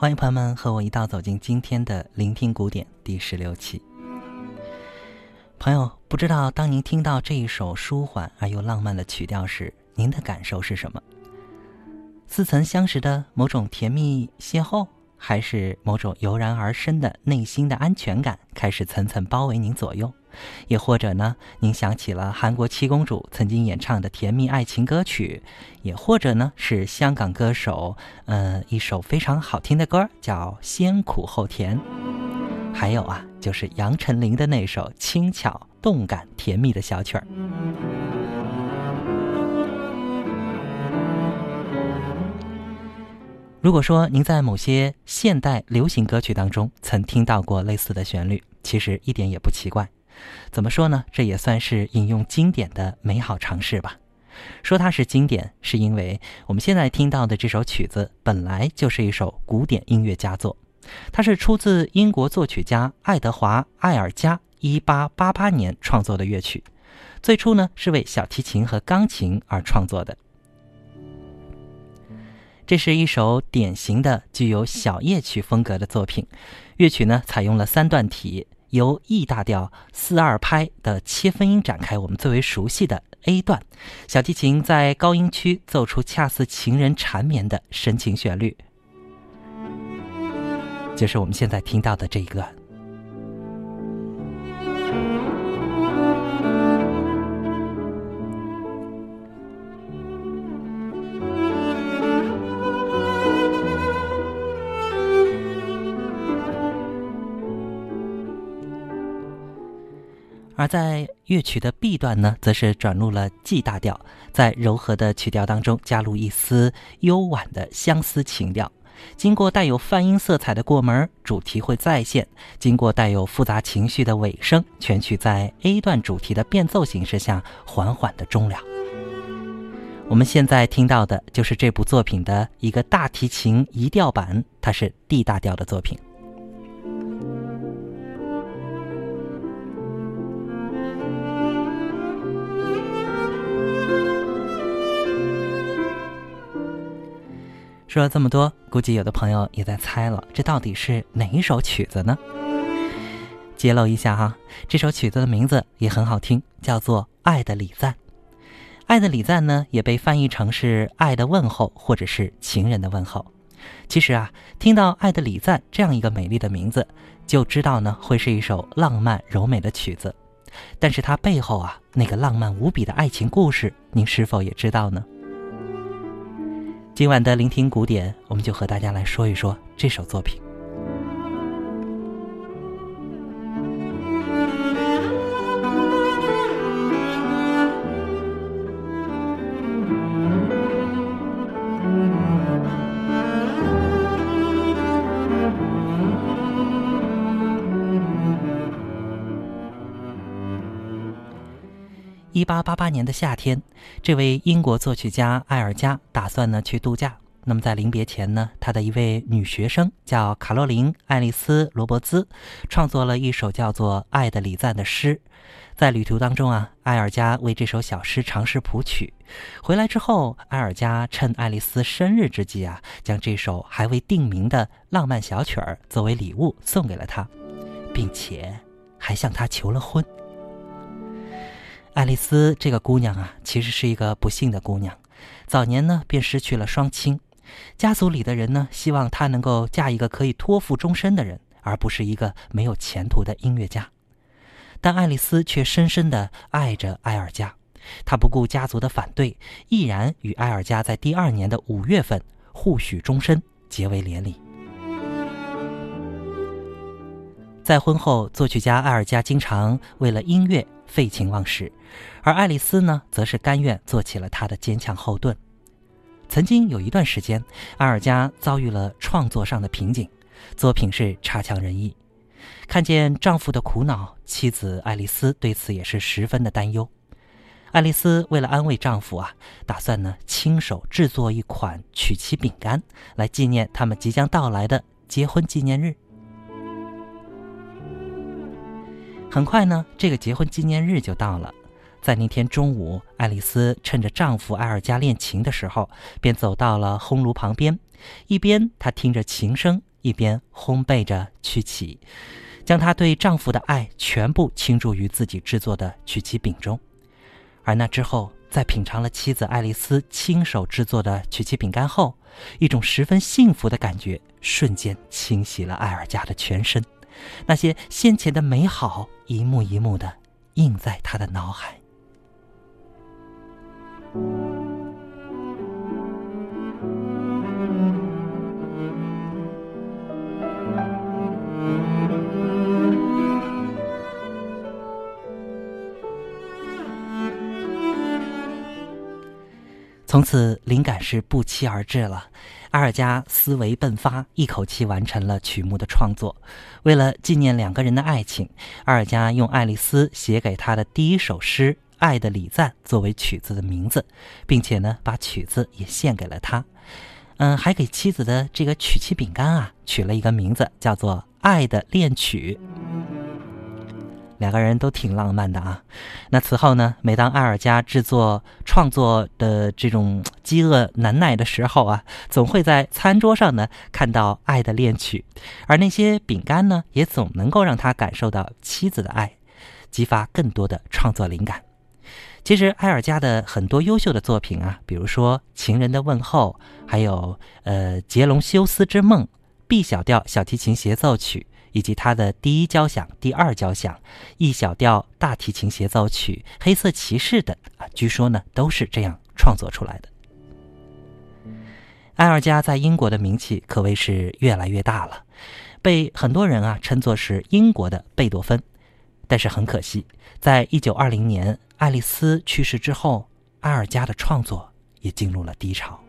欢迎朋友们和我一道走进今天的聆听古典第十六期。朋友，不知道当您听到这一首舒缓而又浪漫的曲调时，您的感受是什么？似曾相识的某种甜蜜邂逅，还是某种油然而生的内心的安全感开始层层包围您左右？也或者呢，您想起了韩国七公主曾经演唱的甜蜜爱情歌曲，也或者呢是香港歌手，呃，一首非常好听的歌叫《先苦后甜》，还有啊，就是杨丞琳的那首轻巧、动感、甜蜜的小曲儿。如果说您在某些现代流行歌曲当中曾听到过类似的旋律，其实一点也不奇怪。怎么说呢？这也算是引用经典的美好尝试吧。说它是经典，是因为我们现在听到的这首曲子本来就是一首古典音乐佳作。它是出自英国作曲家爱德华·艾尔加1888年创作的乐曲，最初呢是为小提琴和钢琴而创作的。这是一首典型的具有小夜曲风格的作品，乐曲呢采用了三段体。由 E 大调四二拍的切分音展开，我们最为熟悉的 A 段，小提琴在高音区奏出恰似情人缠绵的深情旋律，就是我们现在听到的这一段。而在乐曲的 B 段呢，则是转入了 G 大调，在柔和的曲调当中加入一丝幽婉的相思情调。经过带有泛音色彩的过门，主题会再现；经过带有复杂情绪的尾声，全曲在 A 段主题的变奏形式下缓缓的终了。我们现在听到的就是这部作品的一个大提琴移调版，它是 D 大调的作品。说了这么多，估计有的朋友也在猜了，这到底是哪一首曲子呢？揭露一下哈，这首曲子的名字也很好听，叫做《爱的礼赞》。《爱的礼赞》呢，也被翻译成是“爱的问候”或者是“情人的问候”。其实啊，听到《爱的礼赞》这样一个美丽的名字，就知道呢会是一首浪漫柔美的曲子。但是它背后啊那个浪漫无比的爱情故事，您是否也知道呢？今晚的聆听古典，我们就和大家来说一说这首作品。一八八八年的夏天，这位英国作曲家艾尔加打算呢去度假。那么在临别前呢，他的一位女学生叫卡洛琳·爱丽丝·罗伯兹，创作了一首叫做《爱的礼赞》的诗。在旅途当中啊，埃尔加为这首小诗尝试谱曲。回来之后，埃尔加趁爱丽丝生日之际啊，将这首还未定名的浪漫小曲儿作为礼物送给了她，并且还向她求了婚。爱丽丝这个姑娘啊，其实是一个不幸的姑娘，早年呢便失去了双亲。家族里的人呢，希望她能够嫁一个可以托付终身的人，而不是一个没有前途的音乐家。但爱丽丝却深深地爱着埃尔加，她不顾家族的反对，毅然与埃尔加在第二年的五月份互许终身，结为连理。在婚后，作曲家埃尔加经常为了音乐废寝忘食，而爱丽丝呢，则是甘愿做起了他的坚强后盾。曾经有一段时间，埃尔加遭遇了创作上的瓶颈，作品是差强人意。看见丈夫的苦恼，妻子爱丽丝对此也是十分的担忧。爱丽丝为了安慰丈夫啊，打算呢亲手制作一款曲奇饼干，来纪念他们即将到来的结婚纪念日。很快呢，这个结婚纪念日就到了。在那天中午，爱丽丝趁着丈夫埃尔加练琴的时候，便走到了烘炉旁边，一边她听着琴声，一边烘焙着曲奇，将她对丈夫的爱全部倾注于自己制作的曲奇饼中。而那之后，在品尝了妻子爱丽丝亲手制作的曲奇饼干后，一种十分幸福的感觉瞬间清洗了埃尔加的全身。那些先前的美好一幕一幕的印在他的脑海。从此，灵感是不期而至了。阿尔加思维迸发，一口气完成了曲目的创作。为了纪念两个人的爱情，阿尔加用爱丽丝写给他的第一首诗《爱的礼赞》作为曲子的名字，并且呢，把曲子也献给了他。嗯，还给妻子的这个曲奇饼干啊，取了一个名字，叫做《爱的恋曲》。两个人都挺浪漫的啊。那此后呢，每当埃尔加制作创作的这种饥饿难耐的时候啊，总会在餐桌上呢看到《爱的恋曲》，而那些饼干呢，也总能够让他感受到妻子的爱，激发更多的创作灵感。其实埃尔加的很多优秀的作品啊，比如说《情人的问候》，还有呃《杰隆修斯之梦》，B 小调小提琴协奏曲。以及他的第一交响、第二交响、E 小调大提琴协奏曲、黑色骑士等啊，据说呢都是这样创作出来的。埃尔加在英国的名气可谓是越来越大了，被很多人啊称作是英国的贝多芬。但是很可惜，在一九二零年爱丽丝去世之后，埃尔加的创作也进入了低潮。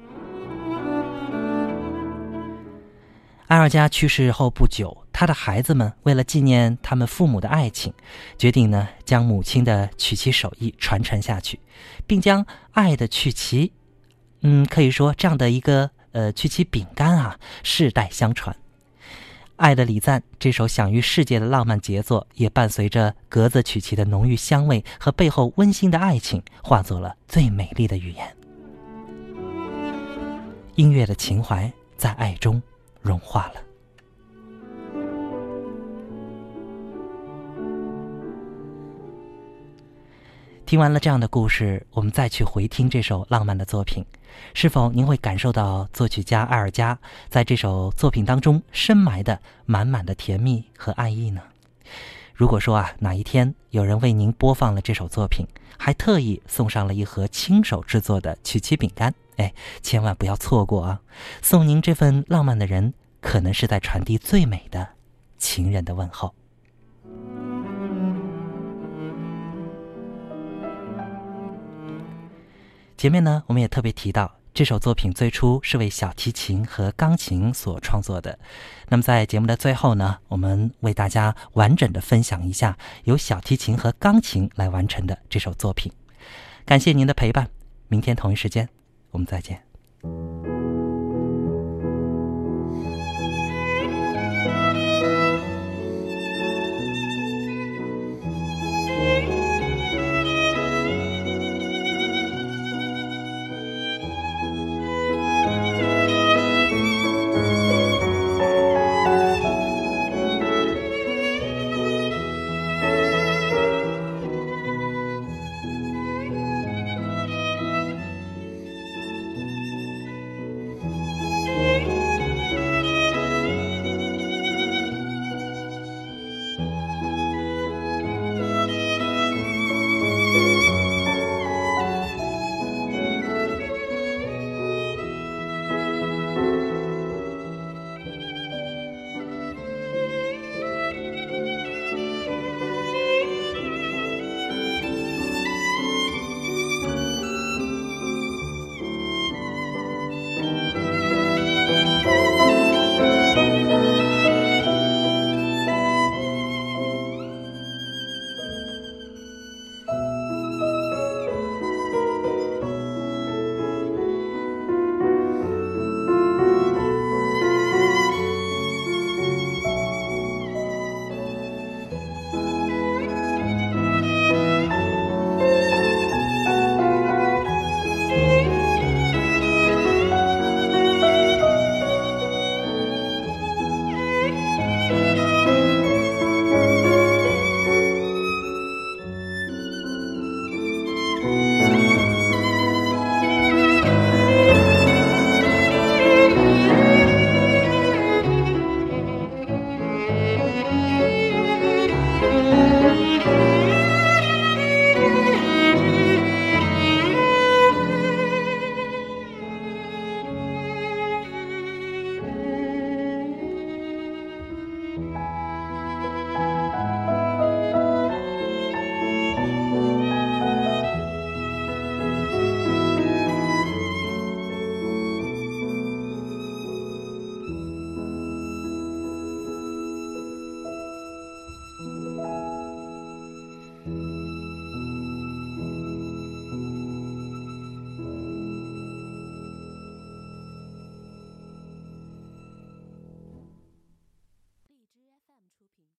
埃尔加去世后不久，他的孩子们为了纪念他们父母的爱情，决定呢将母亲的曲奇手艺传承下去，并将爱的曲奇，嗯，可以说这样的一个呃曲奇饼干啊，世代相传。《爱的礼赞》这首享誉世界的浪漫杰作，也伴随着格子曲奇的浓郁香味和背后温馨的爱情，化作了最美丽的语言。音乐的情怀在爱中。融化了。听完了这样的故事，我们再去回听这首浪漫的作品，是否您会感受到作曲家艾尔加在这首作品当中深埋的满满的甜蜜和爱意呢？如果说啊，哪一天有人为您播放了这首作品，还特意送上了一盒亲手制作的曲奇饼干。哎，千万不要错过啊！送您这份浪漫的人，可能是在传递最美的情人的问候。前面呢，我们也特别提到，这首作品最初是为小提琴和钢琴所创作的。那么在节目的最后呢，我们为大家完整的分享一下由小提琴和钢琴来完成的这首作品。感谢您的陪伴，明天同一时间我们再见。